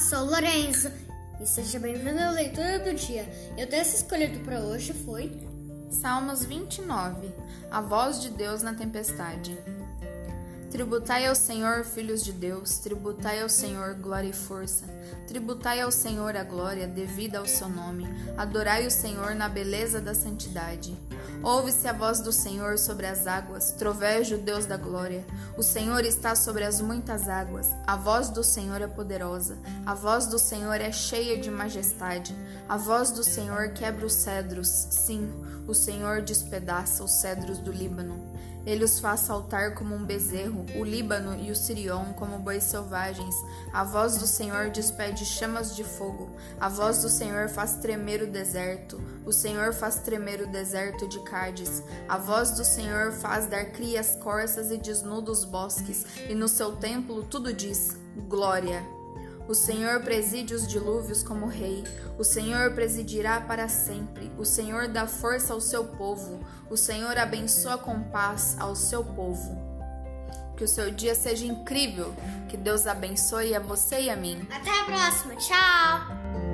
sou Lorenzo e seja bem-vindo à leitura do dia. E o texto escolhido para hoje foi Salmos 29 A voz de Deus na tempestade. Tributai ao Senhor, filhos de Deus, tributai ao Senhor glória e força. Tributai ao Senhor a glória devida ao seu nome. Adorai o Senhor na beleza da santidade. Ouve-se a voz do Senhor sobre as águas, troveja o Deus da glória. O Senhor está sobre as muitas águas. A voz do Senhor é poderosa. A voz do Senhor é cheia de majestade. A voz do Senhor quebra os cedros. Sim, o Senhor despedaça os cedros do Líbano. Ele os faz saltar como um bezerro, o Líbano e o Sirion como bois selvagens. A voz do Senhor despede chamas de fogo. A voz do Senhor faz tremer o deserto. O Senhor faz tremer o deserto de Cádiz. A voz do Senhor faz dar crias corças e desnuda os bosques. E no seu templo tudo diz: Glória. O Senhor preside os dilúvios como rei. O Senhor presidirá para sempre. O Senhor dá força ao seu povo. O Senhor abençoa com paz ao seu povo. Que o seu dia seja incrível. Que Deus abençoe a você e a mim. Até a próxima. Tchau!